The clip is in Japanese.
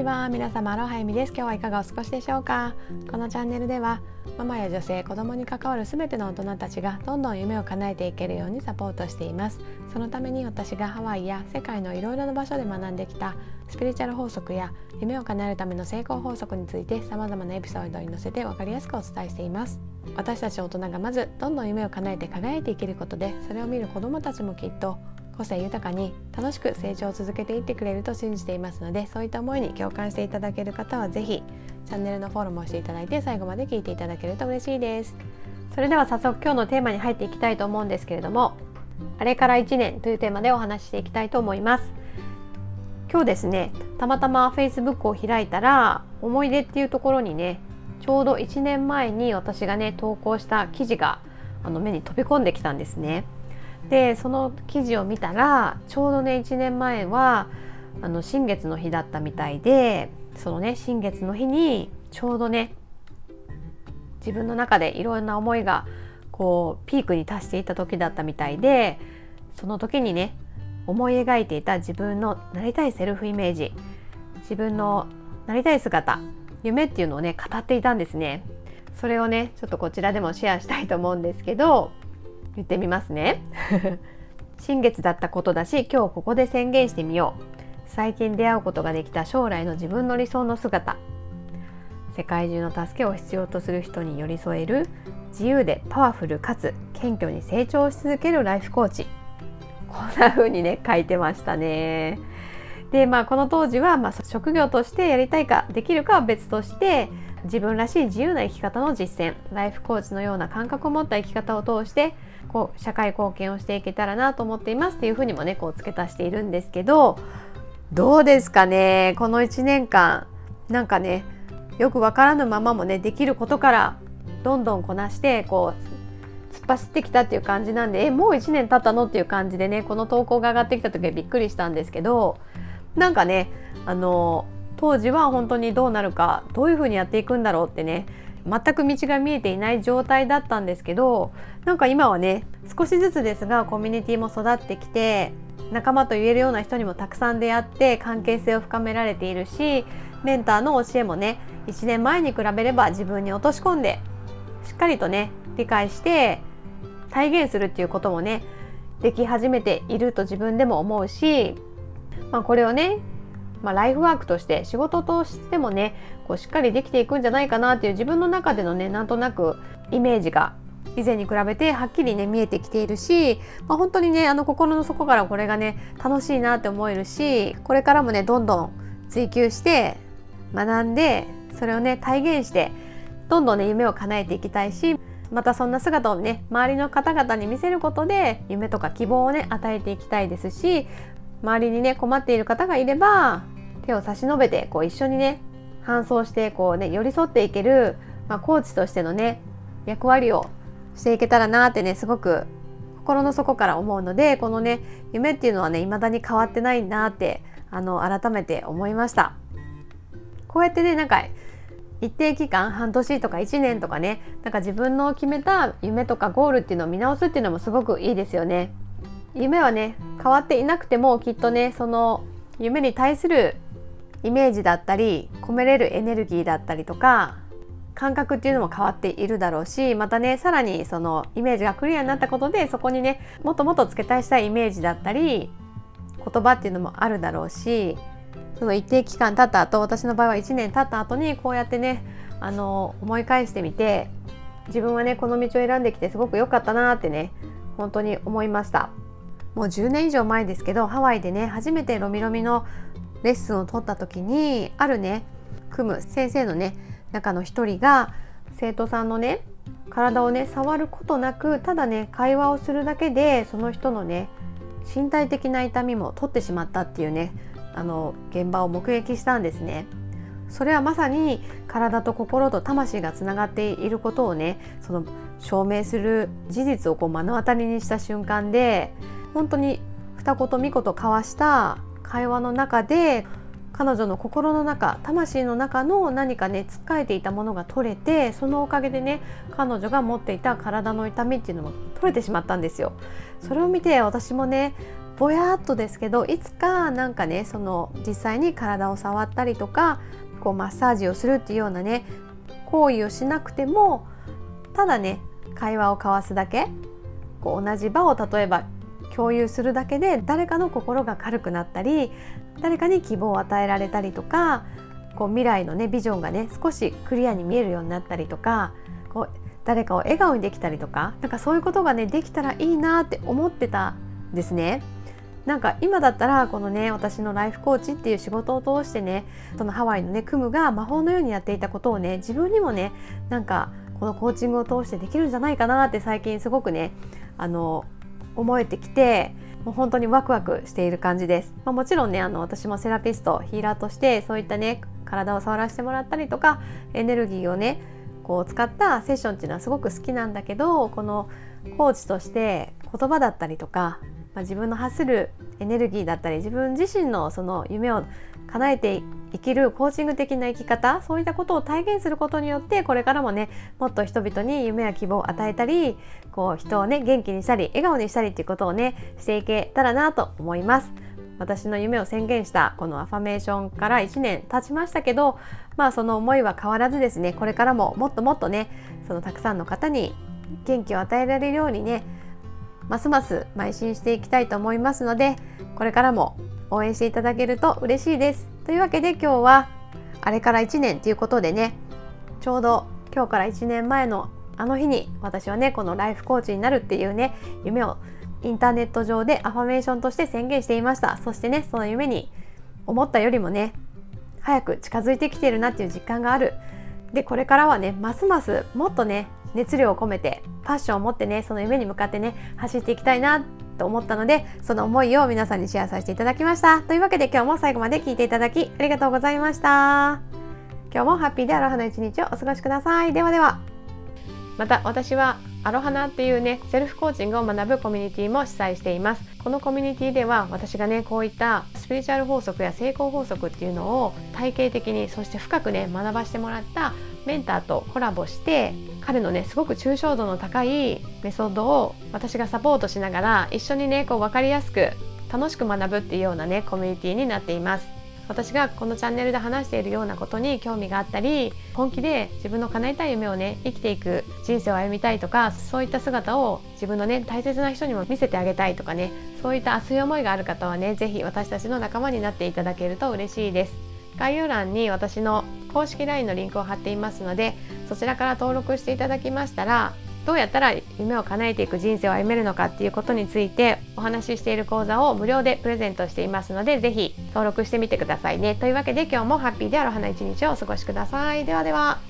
ビワン皆様アロハエミです。今日はいかがお過ごしでしょうか？このチャンネルではママや女性子供に関わる全ての大人たちがどんどん夢を叶えていけるようにサポートしています。そのために私がハワイや世界のいろいろな場所で学んできたスピリチュアル法則や夢を叶えるための成功法則について様々なエピソードに載せて分かりやすくお伝えしています。私たち大人がまずどんどん夢を叶えて輝いていけることでそれを見る子供たちもきっと個性豊かに楽しく成長を続けていってくれると信じていますのでそういった思いに共感していただける方は是非チャンネルのフォローもしていただいて最後まで聞いていただけると嬉しいですそれでは早速今日のテーマに入っていきたいと思うんですけれどもあれから1年というテーマでお話ししていきたいと思います今日ですねたまたま Facebook を開いたら思い出っていうところにねちょうど1年前に私がね投稿した記事があの目に飛び込んできたんですね。でその記事を見たらちょうどね1年前はあの新月の日だったみたいでそのね新月の日にちょうどね自分の中でいろんな思いがこうピークに達していた時だったみたいでその時にね思い描いていた自分のなりたいセルフイメージ自分のなりたい姿夢っていうのをね語っていたんですね。それをねちょっとこちらでもシェアしたいと思うんですけど言ってみますね。新月だったことだし今日ここで宣言してみよう。最近出会うことができた将来の自分の理想の姿。世界中の助けを必要とする人に寄り添える自由でパワフルかつ謙虚に成長し続けるライフコーチ。こんな風にね書いてましたね。でまあこの当時は、まあ、職業としてやりたいかできるかは別として自分らしい自由な生き方の実践。ライフコーチのような感覚を持った生き方を通してこう社会貢献をしていけたらなと思っていますっていうふうにもねこう付け足しているんですけどどうですかね？この1年間なんかねよくわからぬままもねできることからどんどんこなしてこう突っ走ってきたっていう感じなんでえもう1年経ったのっていう感じでねこの投稿が上がってきた時はびっくりしたんですけどなんかねあの当時は本当にどうなるかどういうふうにやっていくんだろうってね全く道が見えていない状態だったんですけどなんか今はね少しずつですがコミュニティも育ってきて仲間と言えるような人にもたくさん出会って関係性を深められているしメンターの教えもね1年前に比べれば自分に落とし込んでしっかりとね理解して体現するっていうこともねでき始めていると自分でも思うし、まあ、これをねまあ、ライフワークとして仕事としてもねこうしっかりできていくんじゃないかなっていう自分の中でのねなんとなくイメージが以前に比べてはっきりね見えてきているし、まあ、本当にねあの心の底からこれがね楽しいなって思えるしこれからもねどんどん追求して学んでそれをね体現してどんどんね夢を叶えていきたいしまたそんな姿をね周りの方々に見せることで夢とか希望をね与えていきたいですし周りにね困っている方がいれば手を差し伸べてこう一緒にね搬送してこうね寄り添っていける、まあ、コーチとしてのね役割をしていけたらなってねすごく心の底から思うのでこのね夢っていうのはね未だに変わってないなってあの改めて思いました。こうやってねなんか一定期間半年とか1年とかねなんか自分の決めた夢とかゴールっていうのを見直すっていうのもすごくいいですよね。夢はね変わっていなくてもきっとねその夢に対するイメージだったり込めれるエネルギーだったりとか感覚っていうのも変わっているだろうしまたねさらにそのイメージがクリアになったことでそこにねもっともっと付け足したいイメージだったり言葉っていうのもあるだろうしその一定期間経った後私の場合は1年経った後にこうやってねあの思い返してみて自分はねこの道を選んできてすごく良かったなってね本当に思いました。もう10年以上前ですけどハワイでね初めてロミロミのレッスンを取った時にあるね組む先生のね中の一人が生徒さんのね体をね触ることなくただね会話をするだけでその人のね身体的な痛みも取ってしまったっていうねあの現場を目撃したんですね。それはまさに体と心と魂がつながっていることをねその証明する事実をこう目の当たりにした瞬間で本当に二言三言交わした会話の中で彼女の心の中魂の中の何かねつっかえていたものが取れてそのおかげでね彼女が持っていた体の痛みっていうのも取れてしまったんですよ。それを見て私もねぼやっとですけどいつかなんかねその実際に体を触ったりとかこうマッサージをするっていうようなね行為をしなくてもただね会話を交わすだけこう同じ場を例えば共有するだけで誰かの心が軽くなったり誰かに希望を与えられたりとかこう未来のねビジョンがね少しクリアに見えるようになったりとかこう誰かを笑顔にできたりとかなんかそういうことがねできたらいいなって思ってたんですね。なんか今だったらこのね私のライフコーチっていう仕事を通してねそのハワイのねクムが魔法のようにやっていたことをね自分にもねなんかこのコーチングを通してできるんじゃないかなって最近すごくねあの思えてきてもう本当にワクワクしている感じです、まあ、もちろんねあの私もセラピストヒーラーとしてそういったね体を触らせてもらったりとかエネルギーをねこう使ったセッションっていうのはすごく好きなんだけどこのコーチとして言葉だったりとか、まあ、自分の発するエネルギーだったり自分自身のその夢を叶えて生きるコーチング的な生き方そういったことを体現することによってこれからもねもっと人々に夢や希望を与えたりこう人をね元気にしたり笑顔にしたりっていうことをねしていけたらなと思います。私の夢を宣言したこのアファメーションから1年経ちましたけどまあその思いは変わらずですねこれからももっともっとねそのたくさんの方に元気を与えられるようにねますます邁進していきたいと思いますのでこれからも応援していただけると嬉しいです。というわけで今日はあれから1年ということでねちょうど今日から1年前のあの日に私はねこのライフコーチになるっていうね夢をインターネット上でアファメーションとして宣言していました。そしてねその夢に思ったよりもね早く近づいてきてるなっていう実感がある。でこれからはねますますもっとね熱量を込めてパッションを持ってねその夢に向かってね走っていきたいなってと思ったのでその思いを皆さんにシェアさせていただきました。というわけで今日も最後まで聞いていただきありがとうございました。今日もハッピーでアロハな一日をお過ごしください。ではでは。また私はアロハナっていうねセルフコーチングを学ぶコミュニティも主催しています。このコミュニティでは私がねこういったスピリチュアル法則や成功法則っていうのを体系的にそして深くね学ばしてもらったメンターとコラボして彼のねすごく抽象度の高いメソッドを私がサポートしながら一緒にねこう分かりやすく楽しく学ぶっていうようなねコミュニティになっています。私がこのチャンネルで話しているようなことに興味があったり本気で自分の叶えたい夢をね生きていく人生を歩みたいとかそういった姿を自分のね大切な人にも見せてあげたいとかねそういった熱い思いがある方はね是非私たちの仲間になっていただけると嬉しいです。概要欄に私の公式 LINE のリンクを貼っていますのでそちらから登録していただきましたらどうやったら夢を叶えていく人生を歩めるのかっていうことについてお話ししている講座を無料でプレゼントしていますので是非登録してみてくださいね。というわけで今日もハッピーである花一日をお過ごしください。ではでは。